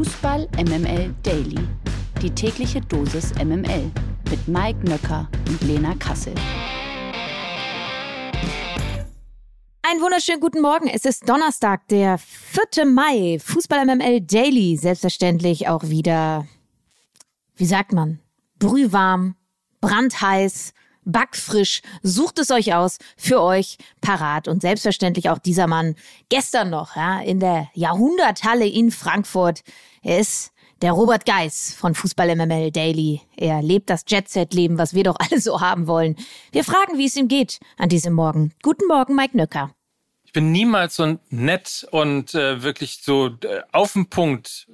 Fußball MML Daily. Die tägliche Dosis MML mit Mike Nöcker und Lena Kassel. Einen wunderschönen guten Morgen. Es ist Donnerstag, der 4. Mai. Fußball MML Daily. Selbstverständlich auch wieder, wie sagt man, brühwarm, brandheiß, backfrisch. Sucht es euch aus, für euch parat. Und selbstverständlich auch dieser Mann gestern noch ja, in der Jahrhunderthalle in Frankfurt. Er ist der Robert Geis von Fußball MML Daily. Er lebt das Jet-Set-Leben, was wir doch alle so haben wollen. Wir fragen, wie es ihm geht an diesem Morgen. Guten Morgen, Mike Nöcker. Ich bin niemals so nett und äh, wirklich so äh, auf den Punkt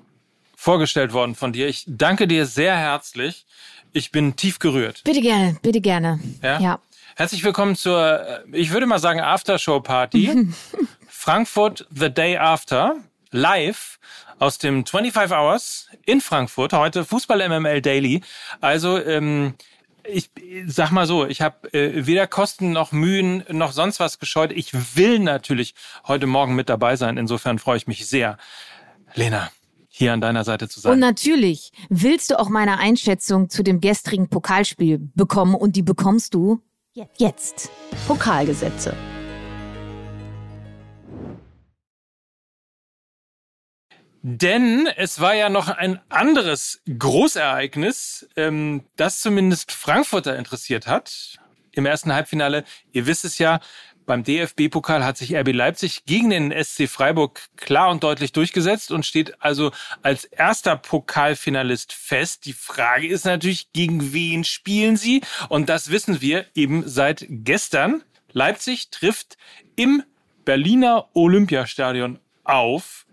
vorgestellt worden von dir. Ich danke dir sehr herzlich. Ich bin tief gerührt. Bitte gerne, bitte gerne. Ja. ja. Herzlich willkommen zur, äh, ich würde mal sagen, Aftershow-Party. Frankfurt The Day After. Live aus dem 25 Hours in Frankfurt. Heute Fußball MML Daily. Also, ähm, ich sag mal so, ich habe äh, weder Kosten noch Mühen noch sonst was gescheut. Ich will natürlich heute Morgen mit dabei sein. Insofern freue ich mich sehr. Lena, hier an deiner Seite zu sein. Und natürlich willst du auch meine Einschätzung zu dem gestrigen Pokalspiel bekommen und die bekommst du jetzt. Pokalgesetze. Denn es war ja noch ein anderes Großereignis, ähm, das zumindest Frankfurter interessiert hat. Im ersten Halbfinale, ihr wisst es ja, beim DFB-Pokal hat sich RB Leipzig gegen den SC Freiburg klar und deutlich durchgesetzt und steht also als erster Pokalfinalist fest. Die Frage ist natürlich, gegen wen spielen sie? Und das wissen wir eben seit gestern. Leipzig trifft im Berliner Olympiastadion auf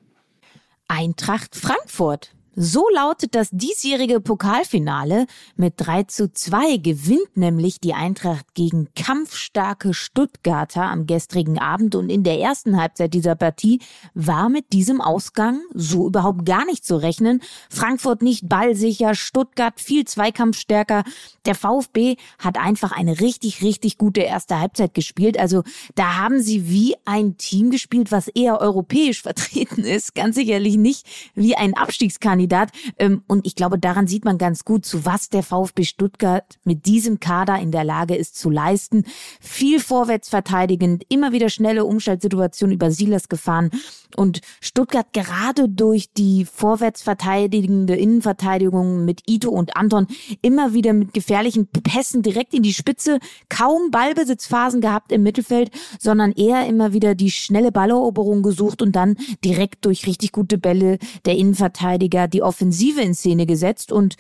Eintracht Frankfurt. So lautet das diesjährige Pokalfinale. Mit 3 zu 2 gewinnt nämlich die Eintracht gegen kampfstarke Stuttgarter am gestrigen Abend und in der ersten Halbzeit dieser Partie war mit diesem Ausgang so überhaupt gar nicht zu rechnen. Frankfurt nicht ballsicher, Stuttgart viel zweikampfstärker. Der VfB hat einfach eine richtig, richtig gute erste Halbzeit gespielt. Also da haben sie wie ein Team gespielt, was eher europäisch vertreten ist. Ganz sicherlich nicht wie ein Abstiegskandidat Kandidat. Ähm, und ich glaube, daran sieht man ganz gut, zu was der VfB Stuttgart mit diesem Kader in der Lage ist zu leisten. Viel vorwärts verteidigend, immer wieder schnelle Umschaltsituationen über Silas gefahren. Und Stuttgart gerade durch die vorwärts verteidigende Innenverteidigung mit Ito und Anton immer wieder mit gefährlichen Pässen direkt in die Spitze, kaum Ballbesitzphasen gehabt im Mittelfeld, sondern eher immer wieder die schnelle Balleroberung gesucht und dann direkt durch richtig gute Bälle der Innenverteidiger die Offensive in Szene gesetzt und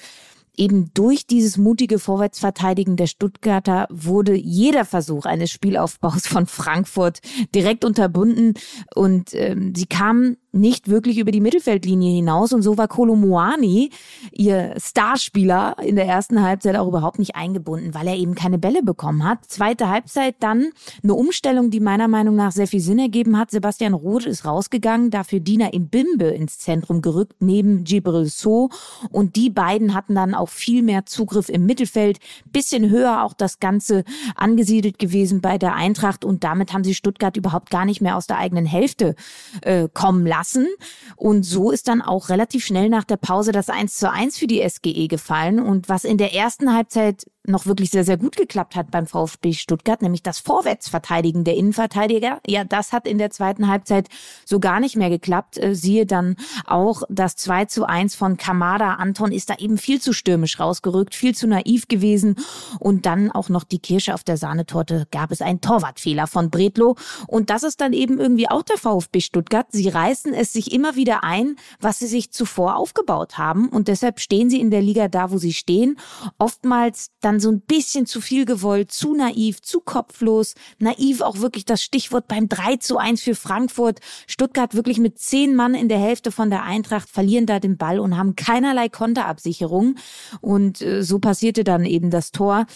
eben durch dieses mutige Vorwärtsverteidigen der Stuttgarter wurde jeder Versuch eines Spielaufbaus von Frankfurt direkt unterbunden. Und ähm, sie kamen nicht wirklich über die Mittelfeldlinie hinaus und so war Kolomoani, ihr Starspieler, in der ersten Halbzeit auch überhaupt nicht eingebunden, weil er eben keine Bälle bekommen hat. Zweite Halbzeit dann eine Umstellung, die meiner Meinung nach sehr viel Sinn ergeben hat. Sebastian Roth ist rausgegangen, dafür Dina Bimbe ins Zentrum gerückt, neben Gibril So und die beiden hatten dann auch viel mehr Zugriff im Mittelfeld, bisschen höher auch das Ganze angesiedelt gewesen bei der Eintracht und damit haben sie Stuttgart überhaupt gar nicht mehr aus der eigenen Hälfte äh, kommen lassen lassen. Und so ist dann auch relativ schnell nach der Pause das 1 zu 1 für die SGE gefallen. Und was in der ersten Halbzeit noch wirklich sehr, sehr gut geklappt hat beim VfB Stuttgart, nämlich das Vorwärtsverteidigen der Innenverteidiger. Ja, das hat in der zweiten Halbzeit so gar nicht mehr geklappt. Äh, siehe dann auch das 2 zu 1 von Kamada. Anton ist da eben viel zu stürmisch rausgerückt, viel zu naiv gewesen. Und dann auch noch die Kirsche auf der Sahnetorte gab es einen Torwartfehler von Bredlo. Und das ist dann eben irgendwie auch der VfB Stuttgart. Sie reißen es sich immer wieder ein, was sie sich zuvor aufgebaut haben. Und deshalb stehen sie in der Liga da, wo sie stehen. Oftmals dann dann so ein bisschen zu viel gewollt, zu naiv, zu kopflos. Naiv auch wirklich das Stichwort beim 3 zu 1 für Frankfurt. Stuttgart wirklich mit zehn Mann in der Hälfte von der Eintracht verlieren da den Ball und haben keinerlei Konterabsicherung. Und äh, so passierte dann eben das Tor.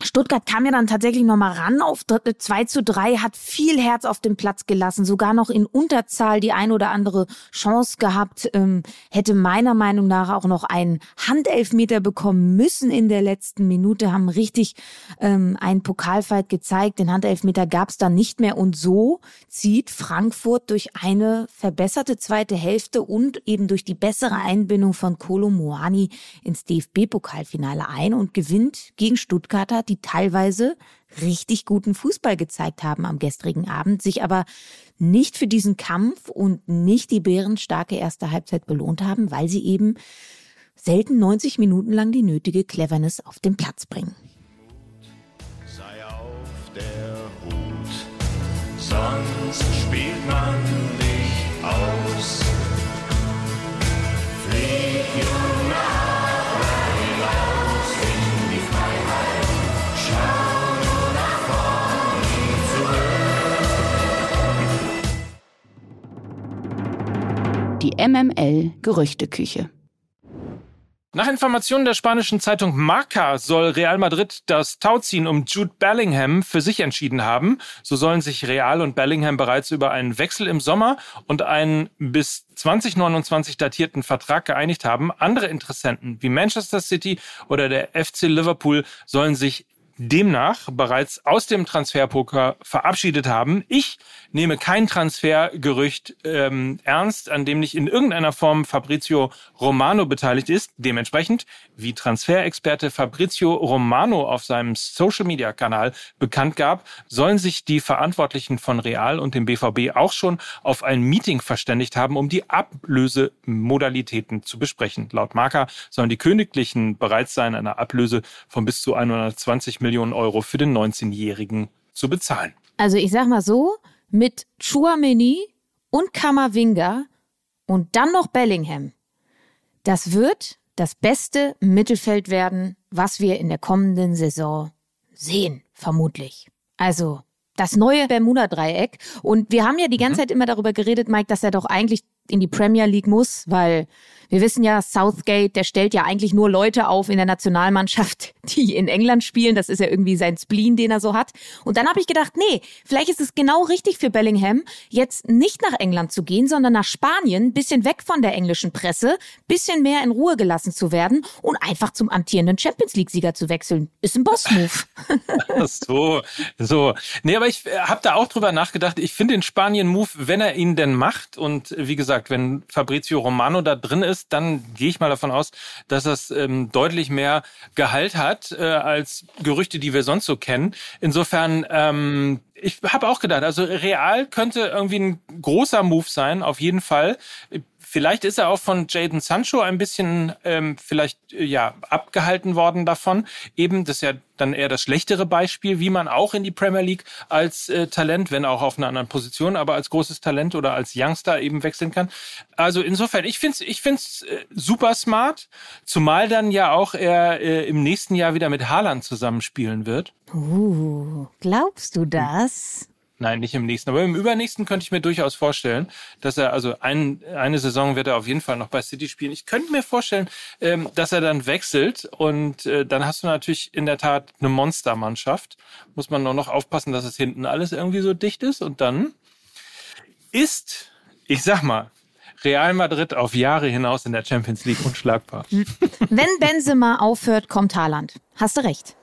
Stuttgart kam ja dann tatsächlich nochmal ran auf 2 zu 3, hat viel Herz auf dem Platz gelassen, sogar noch in Unterzahl die ein oder andere Chance gehabt, ähm, hätte meiner Meinung nach auch noch einen Handelfmeter bekommen müssen in der letzten Minute, haben richtig ähm, einen Pokalfight gezeigt, den Handelfmeter gab es dann nicht mehr. Und so zieht Frankfurt durch eine verbesserte zweite Hälfte und eben durch die bessere Einbindung von Kolo Muani ins DFB-Pokalfinale ein und gewinnt gegen Stuttgarter die teilweise richtig guten Fußball gezeigt haben am gestrigen Abend, sich aber nicht für diesen Kampf und nicht die bärenstarke erste Halbzeit belohnt haben, weil sie eben selten 90 Minuten lang die nötige Cleverness auf den Platz bringen. Sei auf der Hut, sonst spielt man Die MML Gerüchteküche. Nach Informationen der spanischen Zeitung Marca soll Real Madrid das Tauziehen um Jude Bellingham für sich entschieden haben. So sollen sich Real und Bellingham bereits über einen Wechsel im Sommer und einen bis 2029 datierten Vertrag geeinigt haben. Andere Interessenten wie Manchester City oder der FC Liverpool sollen sich demnach bereits aus dem Transferpoker verabschiedet haben. Ich nehme kein Transfergerücht ähm, ernst, an dem nicht in irgendeiner Form Fabrizio Romano beteiligt ist. Dementsprechend, wie Transferexperte Fabrizio Romano auf seinem Social-Media-Kanal bekannt gab, sollen sich die Verantwortlichen von Real und dem BVB auch schon auf ein Meeting verständigt haben, um die Ablösemodalitäten zu besprechen. Laut Marker sollen die Königlichen bereit sein, eine Ablöse von bis zu 120 Millionen Euro für den 19-Jährigen zu bezahlen. Also ich sag mal so, mit Chouameni und Kamavinga und dann noch Bellingham. Das wird das beste Mittelfeld werden, was wir in der kommenden Saison sehen, vermutlich. Also das neue Bermuda-Dreieck. Und wir haben ja die ganze mhm. Zeit immer darüber geredet, Mike, dass er doch eigentlich in die Premier League muss, weil wir wissen ja, Southgate, der stellt ja eigentlich nur Leute auf in der Nationalmannschaft, die in England spielen. Das ist ja irgendwie sein Spleen, den er so hat. Und dann habe ich gedacht, nee, vielleicht ist es genau richtig für Bellingham, jetzt nicht nach England zu gehen, sondern nach Spanien, bisschen weg von der englischen Presse, bisschen mehr in Ruhe gelassen zu werden und einfach zum amtierenden Champions League-Sieger zu wechseln. Ist ein Boss-Move. so, so. Nee, aber ich äh, habe da auch drüber nachgedacht. Ich finde den Spanien-Move, wenn er ihn denn macht und wie gesagt, wenn Fabrizio Romano da drin ist, ist, dann gehe ich mal davon aus, dass das ähm, deutlich mehr Gehalt hat äh, als Gerüchte, die wir sonst so kennen. Insofern, ähm, ich habe auch gedacht, also Real könnte irgendwie ein großer Move sein, auf jeden Fall. Vielleicht ist er auch von Jaden Sancho ein bisschen ähm, vielleicht äh, ja abgehalten worden davon. Eben, das ist ja dann eher das schlechtere Beispiel, wie man auch in die Premier League als äh, Talent, wenn auch auf einer anderen Position, aber als großes Talent oder als Youngster eben wechseln kann. Also insofern, ich finde es ich find's, äh, super smart, zumal dann ja auch er äh, im nächsten Jahr wieder mit Haaland zusammenspielen wird. Uh, glaubst du das? Nein, nicht im nächsten, aber im übernächsten könnte ich mir durchaus vorstellen, dass er, also ein, eine Saison wird er auf jeden Fall noch bei City spielen. Ich könnte mir vorstellen, ähm, dass er dann wechselt und äh, dann hast du natürlich in der Tat eine Monstermannschaft. Muss man nur noch aufpassen, dass es hinten alles irgendwie so dicht ist und dann ist, ich sag mal, Real Madrid auf Jahre hinaus in der Champions League unschlagbar. Wenn Benzema aufhört, kommt Haaland. Hast du recht.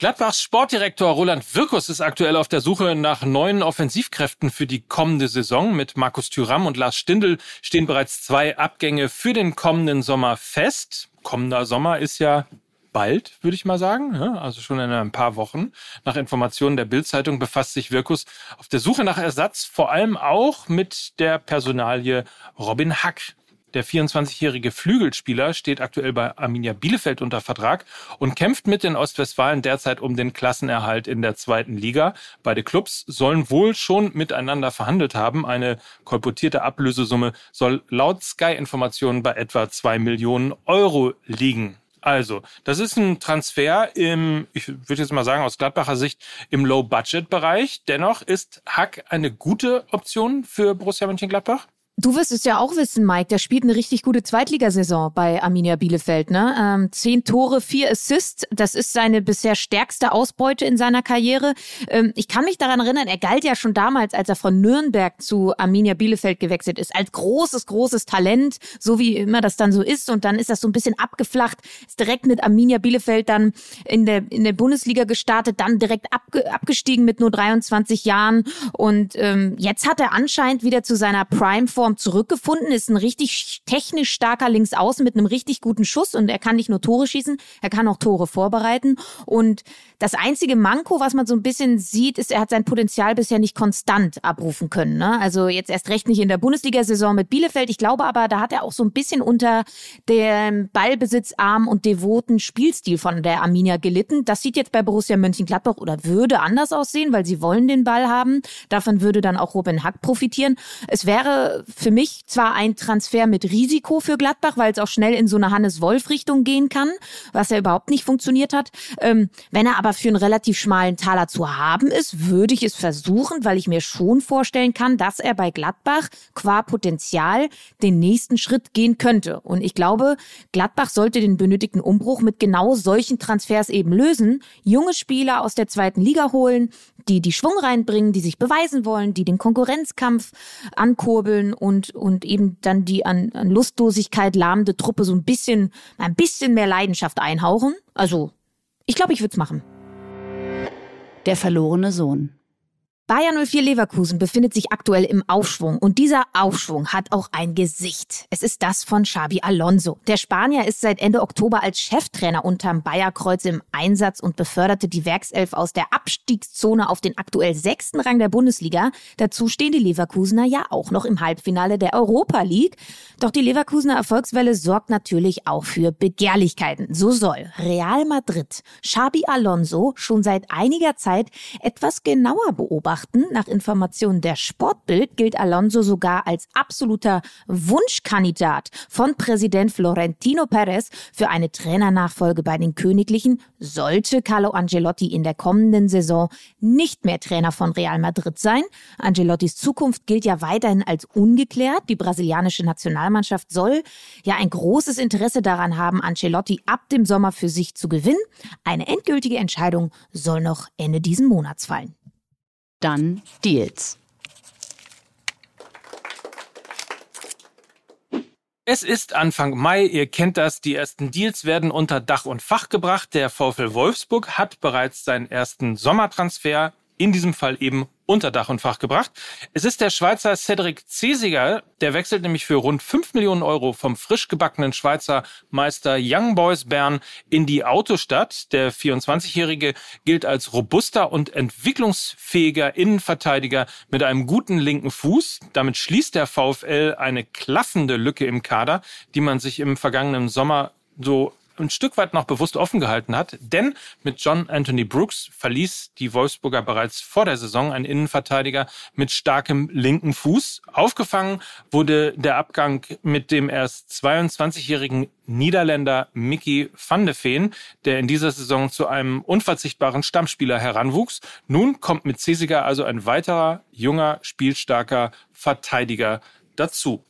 Gladbachs Sportdirektor Roland Wirkus ist aktuell auf der Suche nach neuen Offensivkräften für die kommende Saison. Mit Markus Thüram und Lars Stindl stehen bereits zwei Abgänge für den kommenden Sommer fest. Kommender Sommer ist ja bald, würde ich mal sagen, also schon in ein paar Wochen. Nach Informationen der Bildzeitung befasst sich Wirkus auf der Suche nach Ersatz vor allem auch mit der Personalie Robin Hack. Der 24-jährige Flügelspieler steht aktuell bei Arminia Bielefeld unter Vertrag und kämpft mit den Ostwestfalen derzeit um den Klassenerhalt in der zweiten Liga. Beide Clubs sollen wohl schon miteinander verhandelt haben. Eine kolportierte Ablösesumme soll laut Sky-Informationen bei etwa zwei Millionen Euro liegen. Also, das ist ein Transfer im, ich würde jetzt mal sagen, aus Gladbacher Sicht im Low-Budget-Bereich. Dennoch ist Hack eine gute Option für Borussia Mönchengladbach? Du wirst es ja auch wissen, Mike. Der spielt eine richtig gute Zweitligasaison bei Arminia Bielefeld. Ne? Ähm, zehn Tore, vier Assists. Das ist seine bisher stärkste Ausbeute in seiner Karriere. Ähm, ich kann mich daran erinnern, er galt ja schon damals, als er von Nürnberg zu Arminia Bielefeld gewechselt ist, als großes, großes Talent, so wie immer das dann so ist. Und dann ist das so ein bisschen abgeflacht, ist direkt mit Arminia Bielefeld dann in der, in der Bundesliga gestartet, dann direkt abge abgestiegen mit nur 23 Jahren. Und ähm, jetzt hat er anscheinend wieder zu seiner Prime-Form Form zurückgefunden, ist ein richtig technisch starker Linksaußen mit einem richtig guten Schuss und er kann nicht nur Tore schießen, er kann auch Tore vorbereiten. Und das einzige Manko, was man so ein bisschen sieht, ist, er hat sein Potenzial bisher nicht konstant abrufen können. Ne? Also jetzt erst recht nicht in der Bundesliga-Saison mit Bielefeld. Ich glaube aber, da hat er auch so ein bisschen unter dem ballbesitzarm und devoten Spielstil von der Arminia gelitten. Das sieht jetzt bei Borussia Mönchengladbach oder würde anders aussehen, weil sie wollen den Ball haben. Davon würde dann auch Robin Hack profitieren. Es wäre für mich zwar ein Transfer mit Risiko für Gladbach, weil es auch schnell in so eine Hannes-Wolf-Richtung gehen kann, was ja überhaupt nicht funktioniert hat. Ähm, wenn er aber für einen relativ schmalen Taler zu haben ist, würde ich es versuchen, weil ich mir schon vorstellen kann, dass er bei Gladbach qua Potenzial den nächsten Schritt gehen könnte. Und ich glaube, Gladbach sollte den benötigten Umbruch mit genau solchen Transfers eben lösen. Junge Spieler aus der zweiten Liga holen, die die Schwung reinbringen, die sich beweisen wollen, die den Konkurrenzkampf ankurbeln und, und eben dann die an, an Lustlosigkeit lahmende Truppe so ein bisschen, ein bisschen mehr Leidenschaft einhauchen. Also, ich glaube, ich würde es machen. Der verlorene Sohn. Bayern 04 Leverkusen befindet sich aktuell im Aufschwung und dieser Aufschwung hat auch ein Gesicht. Es ist das von Xabi Alonso. Der Spanier ist seit Ende Oktober als Cheftrainer unterm Bayerkreuz im Einsatz und beförderte die Werkself aus der Abstiegszone auf den aktuell sechsten Rang der Bundesliga. Dazu stehen die Leverkusener ja auch noch im Halbfinale der Europa League. Doch die Leverkusener Erfolgswelle sorgt natürlich auch für Begehrlichkeiten. So soll Real Madrid Xabi Alonso schon seit einiger Zeit etwas genauer beobachten beobachten. Nach Informationen der Sportbild gilt Alonso sogar als absoluter Wunschkandidat von Präsident Florentino Perez für eine Trainernachfolge bei den Königlichen, sollte Carlo Angelotti in der kommenden Saison nicht mehr Trainer von Real Madrid sein. Angelottis Zukunft gilt ja weiterhin als ungeklärt. Die brasilianische Nationalmannschaft soll ja ein großes Interesse daran haben, Ancelotti ab dem Sommer für sich zu gewinnen. Eine endgültige Entscheidung soll noch Ende diesen Monats fallen. Dann Deals. Es ist Anfang Mai, ihr kennt das, die ersten Deals werden unter Dach und Fach gebracht. Der VfL Wolfsburg hat bereits seinen ersten Sommertransfer, in diesem Fall eben unter Dach und Fach gebracht. Es ist der Schweizer Cedric Cesiger, der wechselt nämlich für rund 5 Millionen Euro vom frisch gebackenen Schweizer Meister Young Boys Bern in die Autostadt. Der 24-Jährige gilt als robuster und entwicklungsfähiger Innenverteidiger mit einem guten linken Fuß. Damit schließt der VfL eine klaffende Lücke im Kader, die man sich im vergangenen Sommer so ein Stück weit noch bewusst offen gehalten hat. Denn mit John Anthony Brooks verließ die Wolfsburger bereits vor der Saison ein Innenverteidiger mit starkem linken Fuß. Aufgefangen wurde der Abgang mit dem erst 22-jährigen Niederländer Mickey van de Veen, der in dieser Saison zu einem unverzichtbaren Stammspieler heranwuchs. Nun kommt mit Cesiger also ein weiterer junger, spielstarker Verteidiger dazu.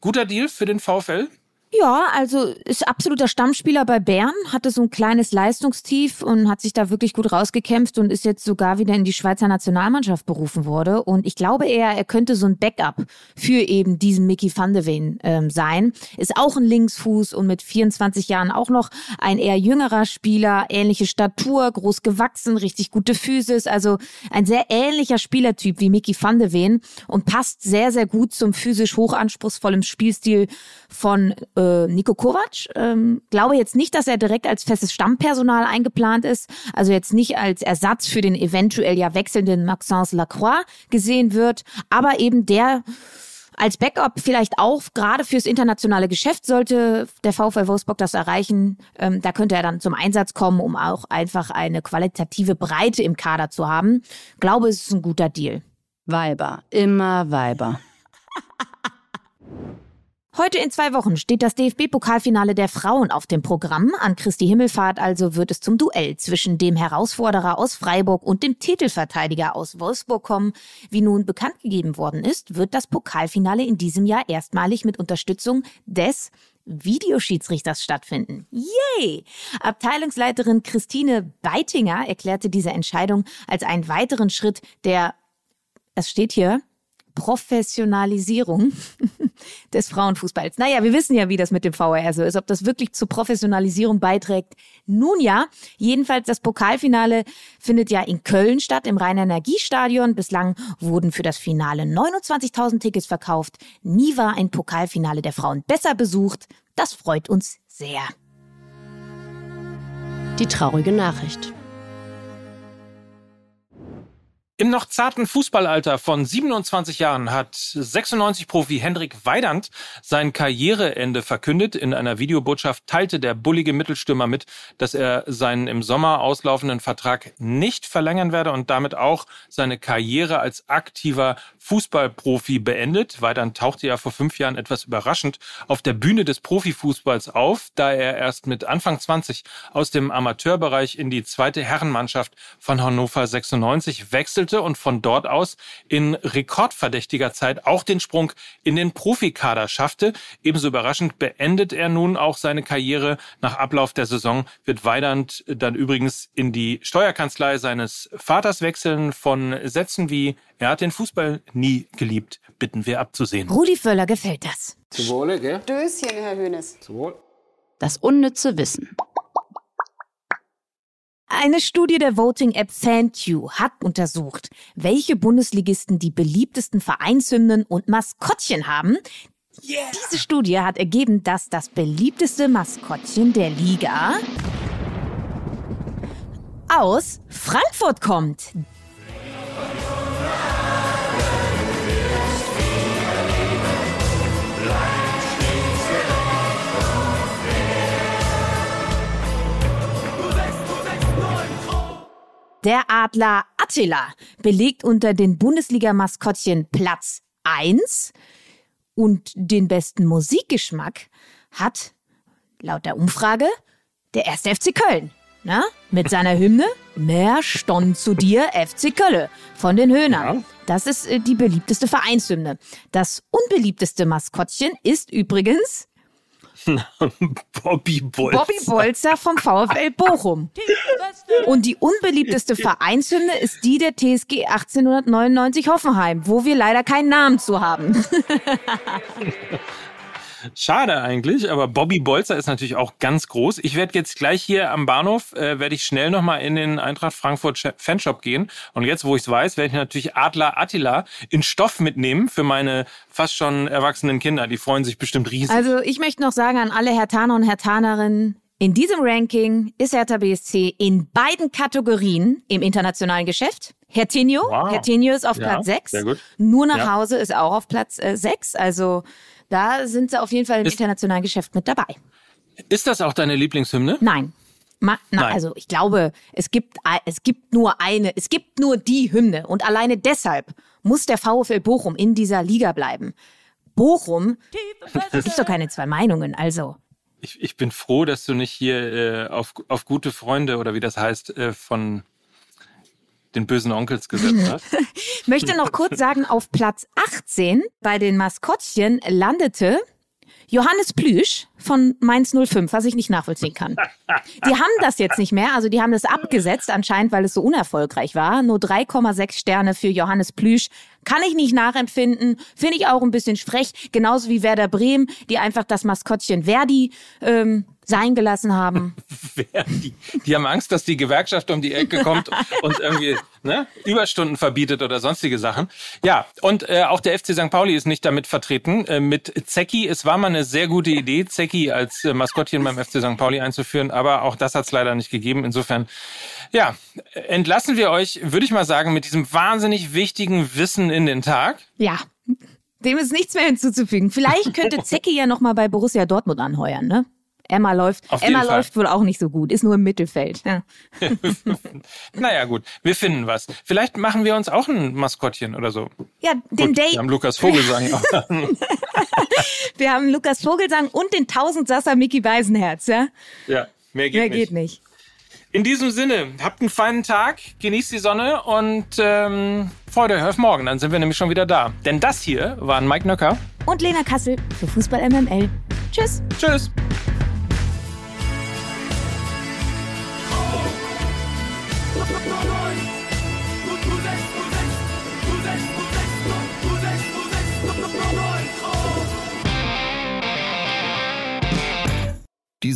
Guter Deal für den VfL? Ja, also ist absoluter Stammspieler bei Bern, hatte so ein kleines Leistungstief und hat sich da wirklich gut rausgekämpft und ist jetzt sogar wieder in die Schweizer Nationalmannschaft berufen wurde. Und ich glaube eher, er könnte so ein Backup für eben diesen Mickey van de Ven ähm, sein. Ist auch ein Linksfuß und mit 24 Jahren auch noch ein eher jüngerer Spieler, ähnliche Statur, groß gewachsen, richtig gute Physis, also ein sehr ähnlicher Spielertyp wie Mickey van de Ven und passt sehr, sehr gut zum physisch hochanspruchsvollen Spielstil von äh, Nico Kovac. Ähm, glaube jetzt nicht, dass er direkt als festes Stammpersonal eingeplant ist, also jetzt nicht als Ersatz für den eventuell ja wechselnden Maxence Lacroix gesehen wird, aber eben der als Backup vielleicht auch gerade fürs internationale Geschäft sollte der VfL Wolfsburg das erreichen. Ähm, da könnte er dann zum Einsatz kommen, um auch einfach eine qualitative Breite im Kader zu haben. Glaube, es ist ein guter Deal. Weiber, immer Weiber. Heute in zwei Wochen steht das DFB-Pokalfinale der Frauen auf dem Programm. An Christi Himmelfahrt also wird es zum Duell zwischen dem Herausforderer aus Freiburg und dem Titelverteidiger aus Wolfsburg kommen. Wie nun bekannt gegeben worden ist, wird das Pokalfinale in diesem Jahr erstmalig mit Unterstützung des Videoschiedsrichters stattfinden. Yay! Abteilungsleiterin Christine Beitinger erklärte diese Entscheidung als einen weiteren Schritt der, es steht hier, Professionalisierung des Frauenfußballs. Naja, wir wissen ja, wie das mit dem VRR so ist, ob das wirklich zur Professionalisierung beiträgt. Nun ja, jedenfalls das Pokalfinale findet ja in Köln statt, im Rhein-Energiestadion. Bislang wurden für das Finale 29.000 Tickets verkauft. Nie war ein Pokalfinale der Frauen besser besucht. Das freut uns sehr. Die traurige Nachricht. Im noch zarten Fußballalter von 27 Jahren hat 96-Profi Hendrik Weidand sein Karriereende verkündet. In einer Videobotschaft teilte der bullige Mittelstürmer mit, dass er seinen im Sommer auslaufenden Vertrag nicht verlängern werde und damit auch seine Karriere als aktiver Fußballprofi beendet. Weidand tauchte ja vor fünf Jahren etwas überraschend auf der Bühne des Profifußballs auf, da er erst mit Anfang 20 aus dem Amateurbereich in die zweite Herrenmannschaft von Hannover 96 wechselte wechselte und von dort aus in rekordverdächtiger Zeit auch den Sprung in den Profikader schaffte. Ebenso überraschend beendet er nun auch seine Karriere. Nach Ablauf der Saison wird Weidand dann übrigens in die Steuerkanzlei seines Vaters wechseln. Von Sätzen wie er hat den Fußball nie geliebt, bitten wir abzusehen. Rudi Völler gefällt das. Zu Wohle, gell? Döschen, Herr Hönes. Zu Wohl. Das unnütze Wissen. Eine Studie der Voting-App FanQ hat untersucht, welche Bundesligisten die beliebtesten Vereinshymnen und Maskottchen haben. Yeah. Diese Studie hat ergeben, dass das beliebteste Maskottchen der Liga aus Frankfurt kommt. Der Adler Attila belegt unter den Bundesliga-Maskottchen Platz 1 und den besten Musikgeschmack hat laut der Umfrage der erste FC Köln. Na? Mit seiner Hymne Mehr Stonn zu dir, FC Kölle von den Höhnern. Ja. Das ist äh, die beliebteste Vereinshymne. Das unbeliebteste Maskottchen ist übrigens Bobby Bolzer. Bobby Bolzer vom VfL Bochum. Und die unbeliebteste Vereinshymne ist die der TSG 1899 Hoffenheim, wo wir leider keinen Namen zu haben. Schade eigentlich, aber Bobby Bolzer ist natürlich auch ganz groß. Ich werde jetzt gleich hier am Bahnhof, äh, werde ich schnell nochmal in den Eintracht Frankfurt Fanshop gehen. Und jetzt, wo ich es weiß, werde ich natürlich Adler Attila in Stoff mitnehmen für meine fast schon erwachsenen Kinder. Die freuen sich bestimmt riesig. Also ich möchte noch sagen an alle Herr Taner und Herr Tanerinnen, in diesem Ranking ist Hertha BSC in beiden Kategorien im internationalen Geschäft. Hertinho, wow. Hertinho ist auf ja, Platz 6. Nur nach ja. Hause ist auch auf Platz äh, 6. Also da sind sie auf jeden Fall im ist, internationalen Geschäft mit dabei. Ist das auch deine Lieblingshymne? Nein. Ma, na, Nein. Also ich glaube, es gibt, es gibt nur eine, es gibt nur die Hymne und alleine deshalb muss der VfL Bochum in dieser Liga bleiben. Bochum, es gibt doch keine zwei Meinungen, also. Ich, ich bin froh, dass du nicht hier äh, auf, auf gute Freunde oder wie das heißt, äh, von den bösen Onkels gesetzt hast. Möchte noch kurz sagen, auf Platz 18 bei den Maskottchen landete Johannes Plüsch von Mainz 05, was ich nicht nachvollziehen kann. Die haben das jetzt nicht mehr, also die haben das abgesetzt anscheinend, weil es so unerfolgreich war. Nur 3,6 Sterne für Johannes Plüsch. Kann ich nicht nachempfinden, finde ich auch ein bisschen frech, genauso wie Werder Bremen, die einfach das Maskottchen Verdi ähm, sein gelassen haben. die, die haben Angst, dass die Gewerkschaft um die Ecke kommt und irgendwie ne, Überstunden verbietet oder sonstige Sachen. Ja, und äh, auch der FC St. Pauli ist nicht damit vertreten. Äh, mit Zecki, es war mal eine sehr gute Idee, Zecki als äh, Maskottchen beim FC St. Pauli einzuführen, aber auch das hat es leider nicht gegeben. Insofern, ja, entlassen wir euch, würde ich mal sagen, mit diesem wahnsinnig wichtigen Wissen in den Tag. Ja. Dem ist nichts mehr hinzuzufügen. Vielleicht könnte Zecki ja noch mal bei Borussia Dortmund anheuern, ne? Emma läuft. Auf Emma läuft wohl auch nicht so gut, ist nur im Mittelfeld. Ja. naja, gut, wir finden was. Vielleicht machen wir uns auch ein Maskottchen oder so. Ja, den Day. Wir haben Lukas Vogelsang. Wir haben Lukas Vogelsang und den Tausendsasser Mickey Beisenherz, ja? ja, mehr geht Mehr nicht. geht nicht. In diesem Sinne, habt einen feinen Tag, genießt die Sonne und ähm, freut euch auf morgen. Dann sind wir nämlich schon wieder da. Denn das hier waren Mike Nöcker. Und Lena Kassel für Fußball MML. Tschüss. Tschüss.